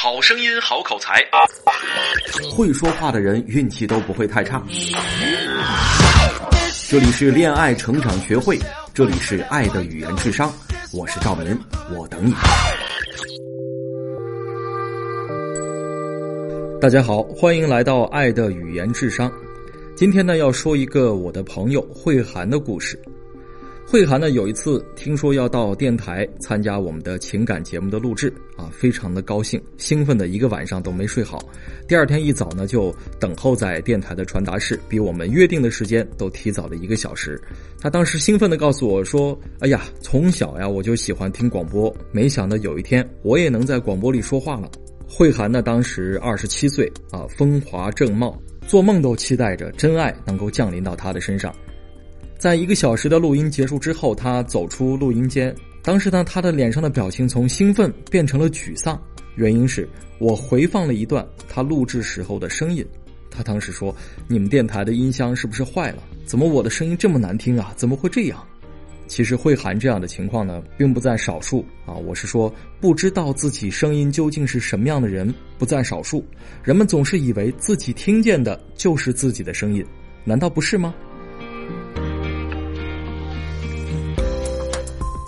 好声音，好口才，会说话的人运气都不会太差。这里是恋爱成长学会，这里是爱的语言智商，我是赵明，我等你。大家好，欢迎来到爱的语言智商。今天呢，要说一个我的朋友慧涵的故事。慧涵呢，有一次听说要到电台参加我们的情感节目的录制啊，非常的高兴，兴奋的一个晚上都没睡好。第二天一早呢，就等候在电台的传达室，比我们约定的时间都提早了一个小时。他当时兴奋的告诉我说：“哎呀，从小呀我就喜欢听广播，没想到有一天我也能在广播里说话了。”慧涵呢，当时二十七岁啊，风华正茂，做梦都期待着真爱能够降临到他的身上。在一个小时的录音结束之后，他走出录音间。当时呢，他的脸上的表情从兴奋变成了沮丧，原因是我回放了一段他录制时候的声音。他当时说：“你们电台的音箱是不是坏了？怎么我的声音这么难听啊？怎么会这样？”其实慧涵这样的情况呢，并不在少数啊。我是说，不知道自己声音究竟是什么样的人不在少数。人们总是以为自己听见的就是自己的声音，难道不是吗？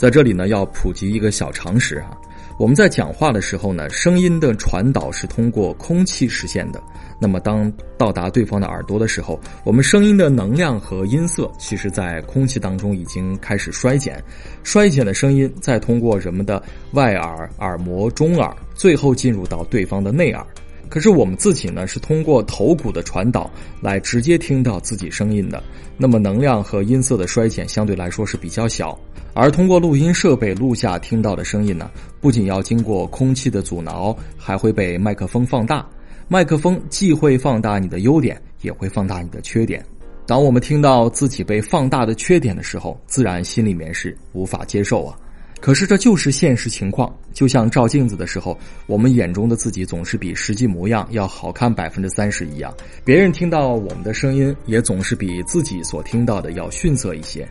在这里呢，要普及一个小常识啊。我们在讲话的时候呢，声音的传导是通过空气实现的。那么，当到达对方的耳朵的时候，我们声音的能量和音色，其实在空气当中已经开始衰减。衰减的声音再通过人们的外耳、耳膜、中耳，最后进入到对方的内耳。可是我们自己呢，是通过头骨的传导来直接听到自己声音的，那么能量和音色的衰减相对来说是比较小。而通过录音设备录下听到的声音呢，不仅要经过空气的阻挠，还会被麦克风放大。麦克风既会放大你的优点，也会放大你的缺点。当我们听到自己被放大的缺点的时候，自然心里面是无法接受啊。可是这就是现实情况，就像照镜子的时候，我们眼中的自己总是比实际模样要好看百分之三十一样。别人听到我们的声音，也总是比自己所听到的要逊色一些。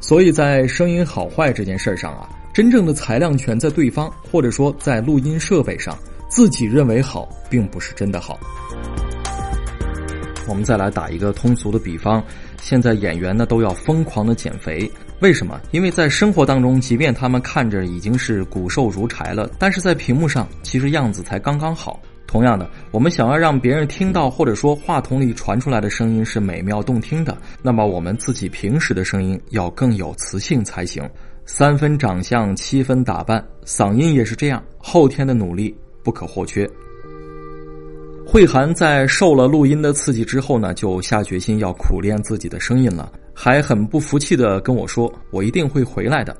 所以在声音好坏这件事上啊，真正的裁量权在对方，或者说在录音设备上，自己认为好，并不是真的好。我们再来打一个通俗的比方，现在演员呢都要疯狂的减肥。为什么？因为在生活当中，即便他们看着已经是骨瘦如柴了，但是在屏幕上其实样子才刚刚好。同样的，我们想要让别人听到，或者说话筒里传出来的声音是美妙动听的，那么我们自己平时的声音要更有磁性才行。三分长相，七分打扮，嗓音也是这样，后天的努力不可或缺。慧涵在受了录音的刺激之后呢，就下决心要苦练自己的声音了。还很不服气的跟我说：“我一定会回来的。”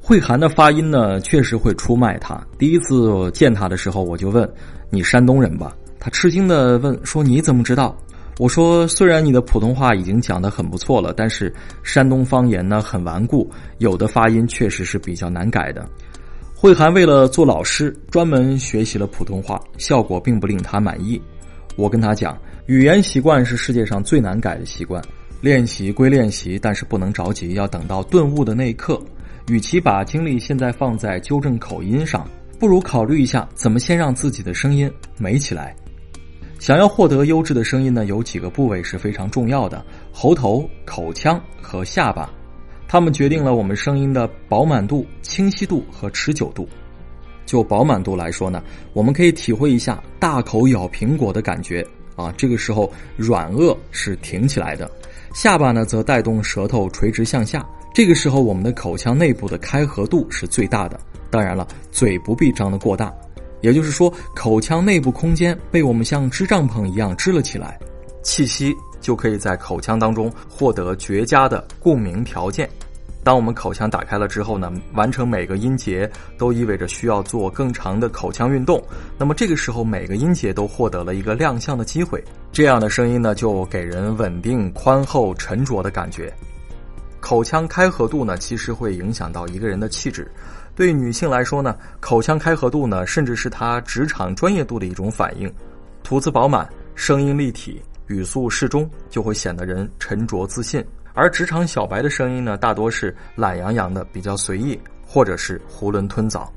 慧涵的发音呢，确实会出卖他。第一次见他的时候，我就问：“你山东人吧？”他吃惊的问：“说你怎么知道？”我说：“虽然你的普通话已经讲得很不错了，但是山东方言呢很顽固，有的发音确实是比较难改的。”慧涵为了做老师，专门学习了普通话，效果并不令他满意。我跟他讲：“语言习惯是世界上最难改的习惯。”练习归练习，但是不能着急，要等到顿悟的那一刻。与其把精力现在放在纠正口音上，不如考虑一下怎么先让自己的声音美起来。想要获得优质的声音呢，有几个部位是非常重要的：喉头、口腔和下巴，它们决定了我们声音的饱满度、清晰度和持久度。就饱满度来说呢，我们可以体会一下大口咬苹果的感觉啊，这个时候软腭是挺起来的。下巴呢，则带动舌头垂直向下，这个时候我们的口腔内部的开合度是最大的。当然了，嘴不必张得过大，也就是说，口腔内部空间被我们像支帐篷一样支了起来，气息就可以在口腔当中获得绝佳的共鸣条件。当我们口腔打开了之后呢，完成每个音节都意味着需要做更长的口腔运动。那么这个时候，每个音节都获得了一个亮相的机会。这样的声音呢，就给人稳定、宽厚、沉着的感觉。口腔开合度呢，其实会影响到一个人的气质。对女性来说呢，口腔开合度呢，甚至是她职场专业度的一种反应。吐字饱满，声音立体，语速适中，就会显得人沉着自信。而职场小白的声音呢，大多是懒洋洋的，比较随意，或者是囫囵吞枣。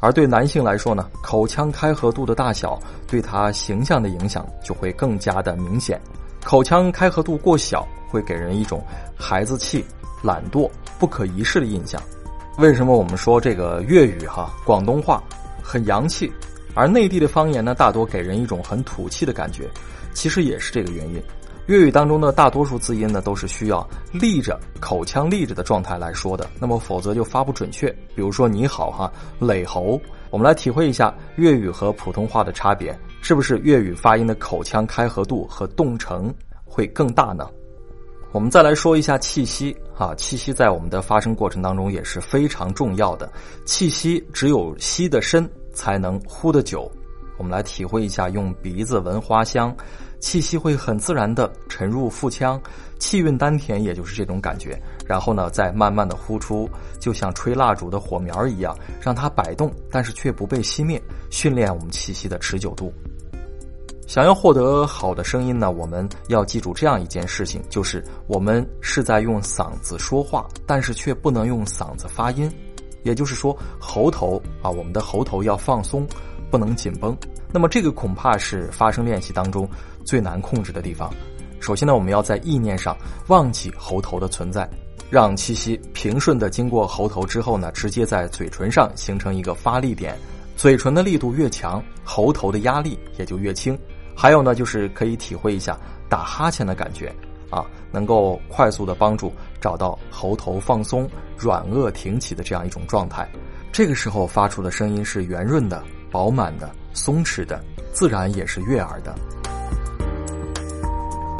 而对男性来说呢，口腔开合度的大小对他形象的影响就会更加的明显。口腔开合度过小，会给人一种孩子气、懒惰、不可一世的印象。为什么我们说这个粤语哈广东话很洋气，而内地的方言呢，大多给人一种很土气的感觉？其实也是这个原因。粤语当中的大多数字音呢，都是需要立着口腔立着的状态来说的，那么否则就发不准确。比如说你好哈，磊喉，我们来体会一下粤语和普通话的差别，是不是粤语发音的口腔开合度和动程会更大呢？我们再来说一下气息啊，气息在我们的发声过程当中也是非常重要的，气息只有吸得深才能呼得久。我们来体会一下，用鼻子闻花香，气息会很自然的沉入腹腔，气运丹田，也就是这种感觉。然后呢，再慢慢的呼出，就像吹蜡烛的火苗一样，让它摆动，但是却不被熄灭，训练我们气息的持久度。想要获得好的声音呢，我们要记住这样一件事情，就是我们是在用嗓子说话，但是却不能用嗓子发音。也就是说，喉头啊，我们的喉头要放松。不能紧绷，那么这个恐怕是发声练习当中最难控制的地方。首先呢，我们要在意念上忘记喉头的存在，让气息平顺的经过喉头之后呢，直接在嘴唇上形成一个发力点。嘴唇的力度越强，喉头的压力也就越轻。还有呢，就是可以体会一下打哈欠的感觉啊，能够快速的帮助找到喉头放松、软腭挺起的这样一种状态。这个时候发出的声音是圆润的。饱满的、松弛的，自然也是悦耳的。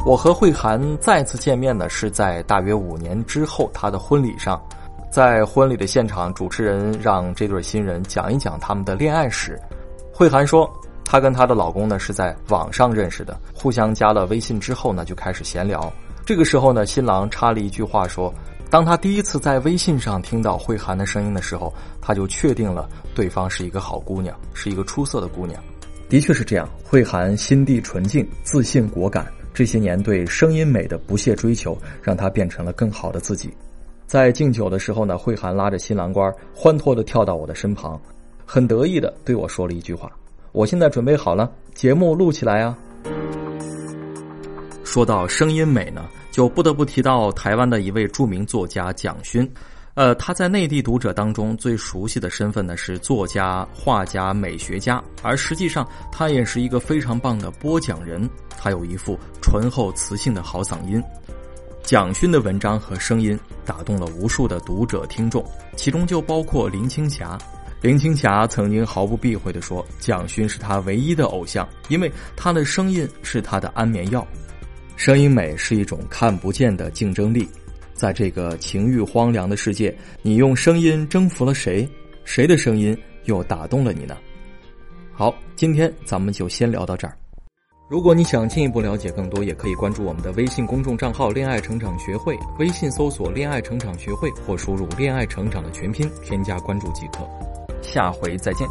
我和慧涵再次见面呢，是在大约五年之后她的婚礼上。在婚礼的现场，主持人让这对新人讲一讲他们的恋爱史。慧涵说，她跟她的老公呢是在网上认识的，互相加了微信之后呢就开始闲聊。这个时候呢，新郎插了一句话说。当他第一次在微信上听到慧涵的声音的时候，他就确定了对方是一个好姑娘，是一个出色的姑娘。的确是这样，慧涵心地纯净、自信果敢，这些年对声音美的不懈追求，让她变成了更好的自己。在敬酒的时候呢，慧涵拉着新郎官欢脱的跳到我的身旁，很得意的对我说了一句话：“我现在准备好了，节目录起来啊。”说到声音美呢，就不得不提到台湾的一位著名作家蒋勋。呃，他在内地读者当中最熟悉的身份呢是作家、画家、美学家，而实际上他也是一个非常棒的播讲人。他有一副醇厚磁性的好嗓音。蒋勋的文章和声音打动了无数的读者听众，其中就包括林青霞。林青霞曾经毫不避讳地说，蒋勋是他唯一的偶像，因为他的声音是他的安眠药。声音美是一种看不见的竞争力，在这个情欲荒凉的世界，你用声音征服了谁？谁的声音又打动了你呢？好，今天咱们就先聊到这儿。如果你想进一步了解更多，也可以关注我们的微信公众账号“恋爱成长学会”，微信搜索“恋爱成长学会”或输入“恋爱成长”的全拼，添加关注即可。下回再见。